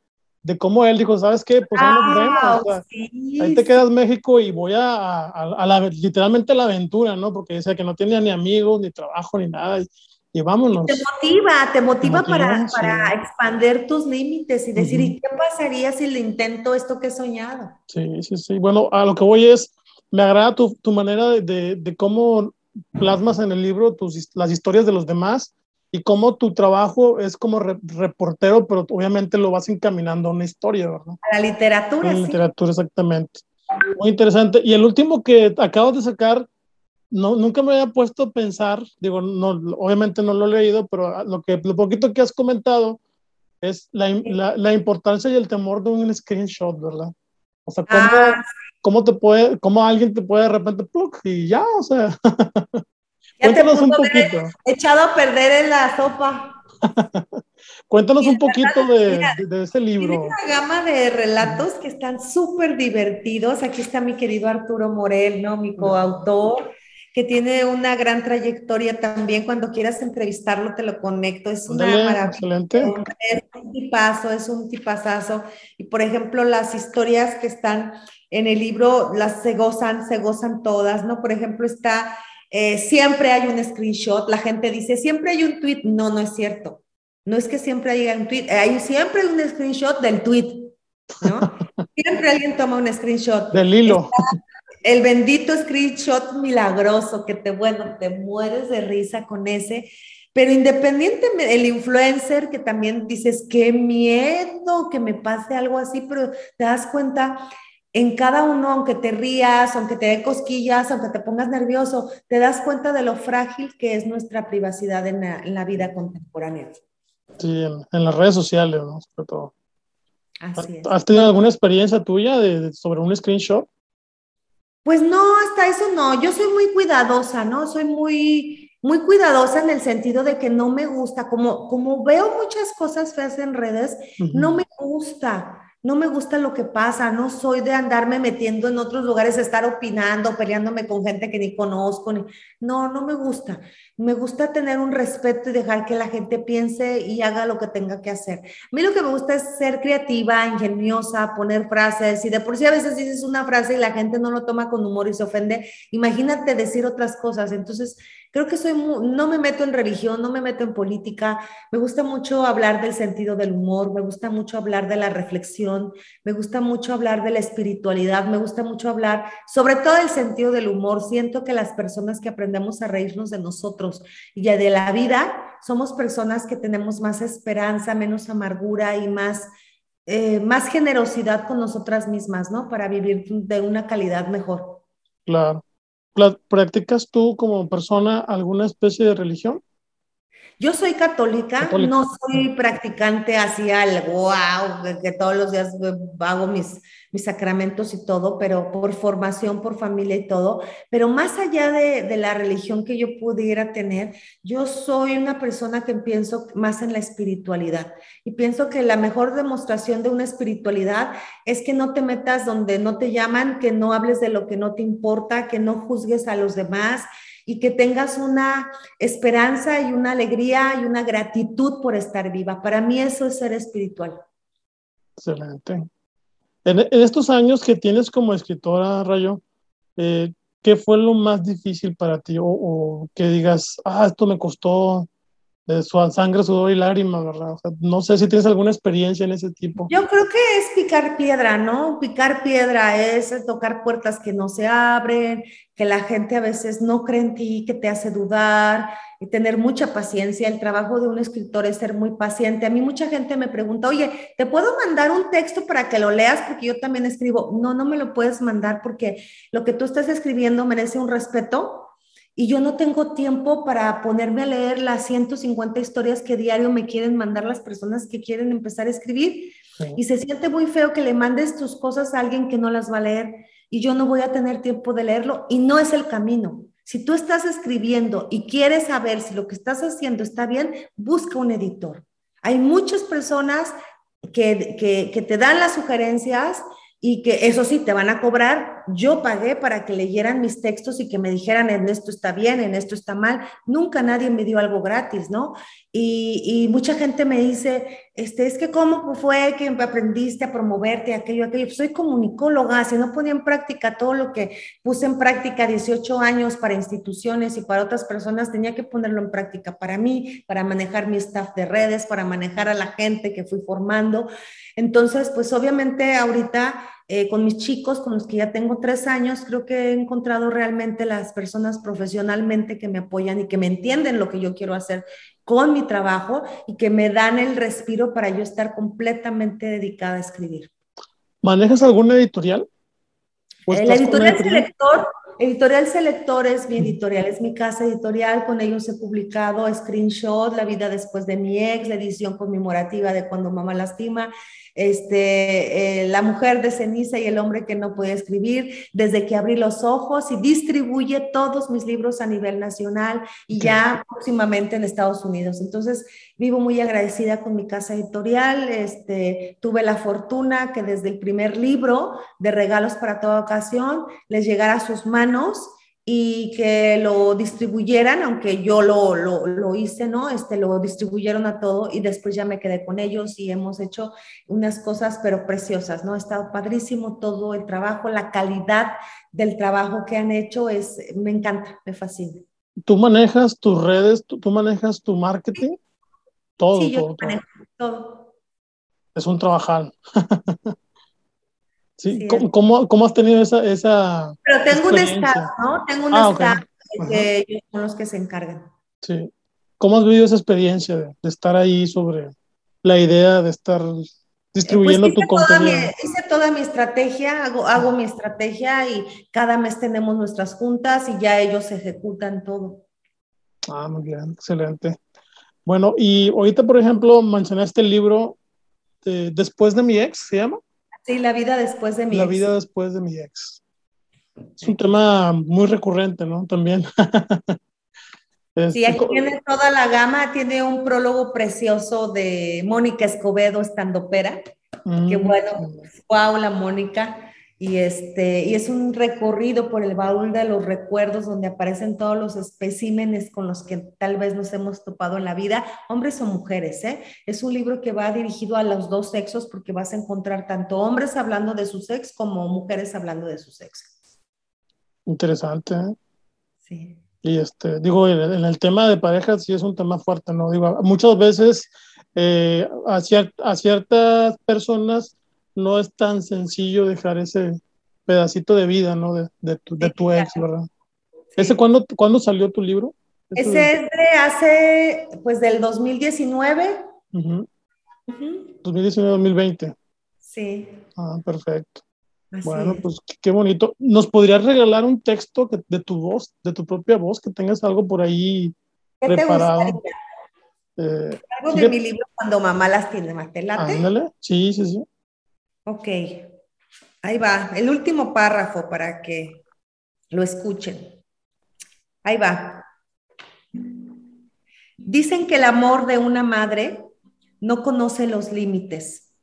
de cómo él dijo, ¿sabes qué? Pues ah, ahí te quedas México y voy a, a, la, literalmente a la aventura, ¿no? Porque decía que no tenía ni amigos, ni trabajo, ni nada. Y, vámonos. Te motiva, te motiva, para, para expander tus límites y decir, ¿y qué pasaría si le intento esto que he soñado? Sí, sí, sí. Bueno, a lo que voy es, me agrada tu, tu manera de, de, de, cómo plasmas en el libro tus, las historias de los demás y cómo tu trabajo es como reportero, pero obviamente lo vas encaminando a una historia, ¿verdad? A la literatura. A la literatura, exactamente. Muy interesante. Y el último que acabo de sacar, no, nunca me había puesto a pensar, digo, no, obviamente no lo he leído, pero lo, que, lo poquito que has comentado es la, la, la importancia y el temor de un screenshot, ¿verdad? O sea, cómo, ah. cómo te puede, cómo alguien te puede de repente, y ya, o sea. Cuéntanos un poquito. Echado a perder en la sopa. Cuéntanos un poquito de, de, este libro. Tiene una gama de relatos que están súper divertidos. Aquí está mi querido Arturo Morel, ¿no? Mi coautor. Que tiene una gran trayectoria también. Cuando quieras entrevistarlo, te lo conecto. Es una maravilla. Excelente. Es un tipazo, es un tipazazo. Y por ejemplo, las historias que están en el libro, las se gozan, se gozan todas, ¿no? Por ejemplo, está, eh, siempre hay un screenshot. La gente dice, siempre hay un tweet. No, no es cierto. No es que siempre haya un tweet, hay siempre un screenshot del tweet, ¿no? siempre alguien toma un screenshot. Del hilo el bendito screenshot milagroso que te, bueno, te mueres de risa con ese. Pero independientemente, el influencer que también dices, qué miedo que me pase algo así, pero te das cuenta, en cada uno, aunque te rías, aunque te dé cosquillas, aunque te pongas nervioso, te das cuenta de lo frágil que es nuestra privacidad en la, vida contemporánea. Sí, en, las redes sociales, ¿no? Sobre todo. Así es. ¿Has tenido alguna experiencia tuya de, sobre un screenshot? Pues no, hasta eso no. Yo soy muy cuidadosa, ¿no? Soy muy, muy cuidadosa en el sentido de que no me gusta, como, como veo muchas cosas feas en redes, no me gusta no me gusta lo que pasa, no soy de andarme metiendo en otros lugares, estar opinando, peleándome con gente que ni conozco, no, no me gusta. Me gusta tener un respeto y dejar que la gente piense y haga lo que tenga que hacer. A mí lo que me gusta es ser creativa, ingeniosa, poner frases y de por sí a veces dices una frase y la gente no lo toma con humor y se ofende. Imagínate decir otras cosas. Entonces, Creo que soy no me meto en religión, no me meto en política. Me gusta mucho hablar del sentido del humor, me gusta mucho hablar de la reflexión, me gusta mucho hablar de la espiritualidad, me gusta mucho hablar sobre todo el sentido del humor. Siento que las personas que aprendemos a reírnos de nosotros y de la vida somos personas que tenemos más esperanza, menos amargura y más eh, más generosidad con nosotras mismas, ¿no? Para vivir de una calidad mejor. Claro. ¿Practicas tú como persona alguna especie de religión? Yo soy católica, no soy practicante así al wow, que todos los días hago mis, mis sacramentos y todo, pero por formación, por familia y todo. Pero más allá de, de, la religión que yo pudiera tener, yo soy una persona que pienso más en la espiritualidad y pienso que la mejor demostración de una espiritualidad es que no te metas donde no te llaman, que no hables de lo que no te importa, que no juzgues a los demás y que tengas una esperanza y una alegría y una gratitud por estar viva. Para mí eso es ser espiritual. Excelente. En, estos años que tienes como escritora, Rayo, eh, ¿qué fue lo más difícil para ti? O, o, que digas, ah, esto me costó su sangre, sudor y lágrimas, ¿verdad? no sé si tienes alguna experiencia en ese tipo. Yo creo que es picar piedra, ¿no? Picar piedra es tocar puertas que no se abren, que la gente a veces no cree en ti, que te hace dudar y tener mucha paciencia. El trabajo de un escritor es ser muy paciente. A mí mucha gente me pregunta, oye, ¿te puedo mandar un texto para que lo leas? Porque yo también escribo. No, no me lo puedes mandar porque lo que tú estás escribiendo merece un respeto y yo no tengo tiempo para ponerme a leer las 150 historias que diario me quieren mandar las personas que quieren empezar a escribir. Y se siente muy feo que le mandes tus cosas a alguien que no las va a leer y yo no voy a tener tiempo de leerlo y no es el camino. Si tú estás escribiendo y quieres saber si lo que estás haciendo está bien, busca un editor. Hay muchas personas que, que, que te dan las sugerencias y que eso sí, te van a cobrar. Yo pagué para que leyeran mis textos y que me dijeran en esto está bien, en esto está mal. Nunca nadie me dio algo gratis, ¿no? Y, mucha gente me dice, este, es que cómo fue que aprendiste a promoverte, aquello, aquello. Pues soy comunicóloga, si no ponía en práctica todo lo que puse en práctica 18 años para instituciones y para otras personas, tenía que ponerlo en práctica para mí, para manejar mi staff de redes, para manejar a la gente que fui formando. Entonces, pues obviamente ahorita eh, con mis chicos, con los que ya tengo tres años, creo que he encontrado realmente las personas profesionalmente que me apoyan y que me entienden lo que yo quiero hacer con mi trabajo y que me dan el respiro para yo estar completamente dedicada a escribir. ¿Manejas alguna editorial? La editorial Selector, editorial Selector es mi editorial, es mi casa editorial, con ellos he publicado Screenshot, La vida después de mi ex, la edición conmemorativa de Cuando mamá lastima, este, eh, La mujer de ceniza y el hombre que no puede escribir, desde que abrí los ojos y distribuye todos mis libros a nivel nacional y ya próximamente en Estados Unidos. Entonces, vivo muy agradecida con mi casa editorial. Este, tuve la fortuna que desde el primer libro de Regalos para toda ocasión les llegara a sus manos y que lo distribuyeran, aunque yo lo, lo, lo, hice, ¿no? Este, lo distribuyeron a todo y después ya me quedé con ellos y hemos hecho unas cosas, pero preciosas, ¿no? Ha estado padrísimo todo el trabajo, la calidad del trabajo que han hecho es, me encanta, me fascina. ¿Tú manejas tus redes, tú, manejas tu marketing? Todo, sí, yo todo, manejo todo. Es un trabajar. Sí, ¿Cómo, ¿cómo, has tenido esa, esa Pero tengo un staff, ¿no? Tengo un ah, staff que ellos son los que se encargan. Sí. ¿Cómo has vivido esa experiencia de, estar ahí sobre la idea de estar distribuyendo pues tu contenido? hice toda mi estrategia, hago, hago mi estrategia y cada mes tenemos nuestras juntas y ya ellos ejecutan todo. Ah, muy bien, excelente. Bueno, y ahorita, por ejemplo, mencionaste el libro Después de mi ex, ¿se llama? Sí, la vida después de mi la ex. La vida después de mi ex. Es un tema muy recurrente, ¿no? También. sí, aquí tiene toda la gama, tiene un prólogo precioso de Mónica Escobedo, estandopera. Mm. Qué bueno, wow, la Mónica. Y, este, y es un recorrido por el baúl de los recuerdos donde aparecen todos los especímenes con los que tal vez nos hemos topado en la vida, hombres o mujeres. ¿eh? Es un libro que va dirigido a los dos sexos porque vas a encontrar tanto hombres hablando de su sexo como mujeres hablando de su sexo. Interesante. ¿eh? Sí. Y este, digo, en el tema de parejas sí es un tema fuerte, ¿no? Digo, muchas veces eh, a, a ciertas personas no es tan sencillo dejar ese pedacito de vida, ¿no? De, de, tu, de tu, ex, ¿verdad? ¿Ese cuándo, cuándo, salió tu libro? Ese es de hace, pues del 2019. 2019-2020. Sí. Ah, perfecto. bueno, pues qué bonito. ¿Nos podrías regalar un texto de tu voz, de tu propia voz, que tengas algo por ahí preparado? Eh, algo de mi libro Cuando mamá las tiene, ¿Matelate? Ándale, sí, sí, sí. Ok, ahí va, el último párrafo para que lo escuchen. Ahí va. Dicen que el amor de una madre no conoce los límites.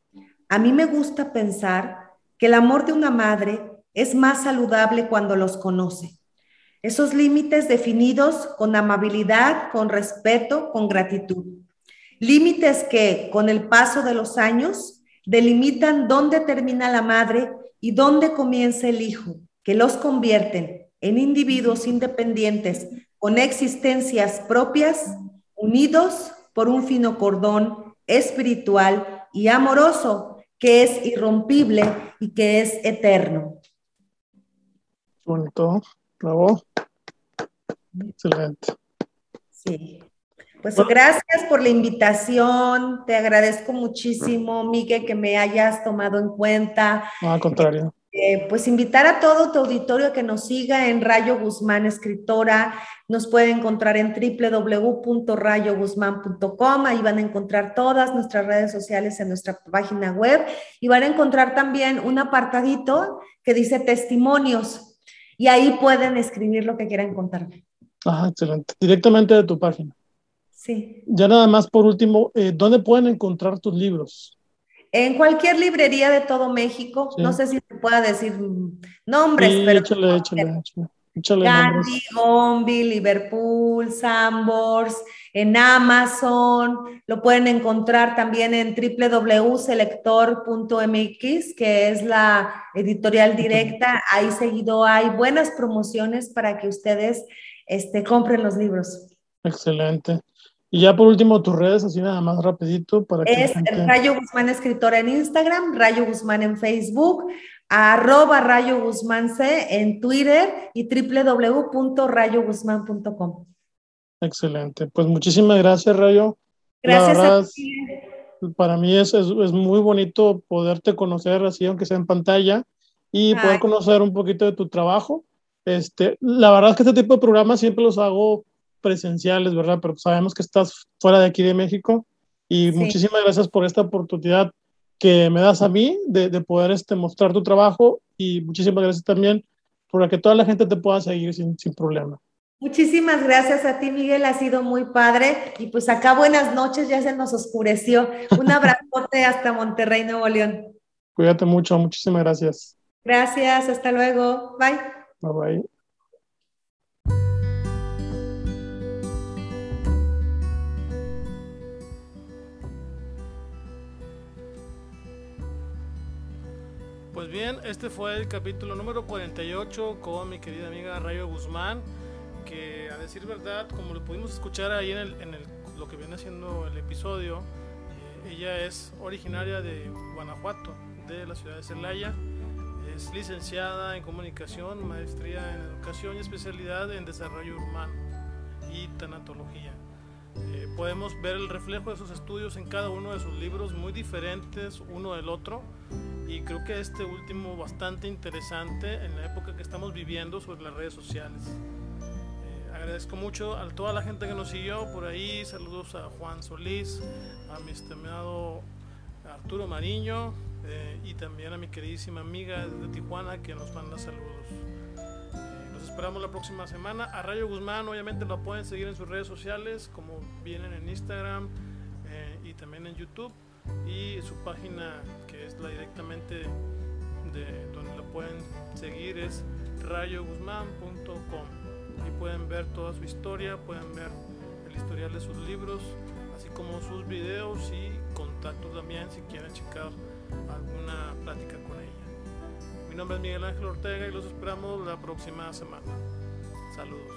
A mí me gusta pensar que el amor de una madre es más saludable cuando los conoce. Esos límites definidos con amabilidad, con respeto, con gratitud. Límites que con el paso de los años delimitan dónde termina la madre y dónde comienza el hijo, que los convierten en individuos independientes con existencias propias, unidos por un fino cordón espiritual y amoroso que es irrompible y que es eterno. Bonito, bravo. Excelente. Sí. Pues gracias por la invitación, te agradezco muchísimo, Miguel, que me hayas tomado en cuenta. No, al contrario. Eh, pues invitar a todo tu auditorio que nos siga en Rayo Guzmán Escritora. Nos puede encontrar en www.rayoguzmán.com. Ahí van a encontrar todas nuestras redes sociales en nuestra página web y van a encontrar también un apartadito que dice testimonios y ahí pueden escribir lo que quieran contarme. Ah, excelente. Directamente de tu página. Sí. Ya nada más por último, eh, ¿dónde pueden encontrar tus libros? En cualquier librería de todo México. No sé si se pueda decir nombres, pero. Échale, échale, échale. Gandhi, Gombi, Liverpool, Sambors, en Amazon. Lo pueden encontrar también en www.selector.mx, que es la editorial directa. Ahí seguido hay buenas promociones para que ustedes este, compren los libros. Excelente. Y ya por último, tus redes, así nada más rapidito. Para que es Rayo Guzmán Escritora en Instagram, Rayo Guzmán en Facebook, arroba Rayo Guzmán C en Twitter y www.rayoguzmán.com. Excelente. Pues muchísimas gracias, Rayo. Gracias a ti. Para mí es, es, muy bonito poderte conocer así, aunque sea en pantalla, y poder conocer un poquito de tu trabajo. Este, la verdad es que este tipo de programas siempre los hago presenciales, ¿verdad? Pero sabemos que estás fuera de aquí de México y muchísimas gracias por esta oportunidad que me das a mí de, de, poder este, mostrar tu trabajo y muchísimas gracias también por que toda la gente te pueda seguir sin, sin problema. Muchísimas gracias a ti, Miguel, ha sido muy padre. Y pues acá buenas noches, ya se nos oscureció. Un abrazote hasta Monterrey, Nuevo León. Cuídate mucho, muchísimas gracias. Gracias, hasta luego. Bye. Bye bye. Pues bien, este fue el capítulo número 48 con mi querida amiga Rayo Guzmán, que a decir verdad, como lo pudimos escuchar ahí en, el, en el, lo que viene siendo el episodio, eh, ella es originaria de Guanajuato, de la ciudad de Celaya. Es licenciada en comunicación, maestría en educación y especialidad en desarrollo urbano y tanatología. Eh, podemos ver el reflejo de sus estudios en cada uno de sus libros, muy diferentes uno del otro. Y creo que este último bastante interesante en la época que estamos viviendo sobre las redes sociales. Eh, agradezco mucho a toda la gente que nos siguió por ahí. Saludos a Juan Solís, a mi estimado Arturo Mariño eh, y también a mi queridísima amiga de Tijuana que nos manda saludos esperamos la próxima semana. A Rayo Guzmán, obviamente, lo pueden seguir en sus redes sociales, como vienen en Instagram eh, y también en YouTube. Y su página, que es la directamente de donde lo pueden seguir, es rayoguzmán.com. Ahí pueden ver toda su historia, pueden ver el historial de sus libros, así como sus videos y contactos también si quieren checar alguna plática con ella. Mi nombre es Miguel Ángel Ortega y los esperamos la próxima semana. Saludos.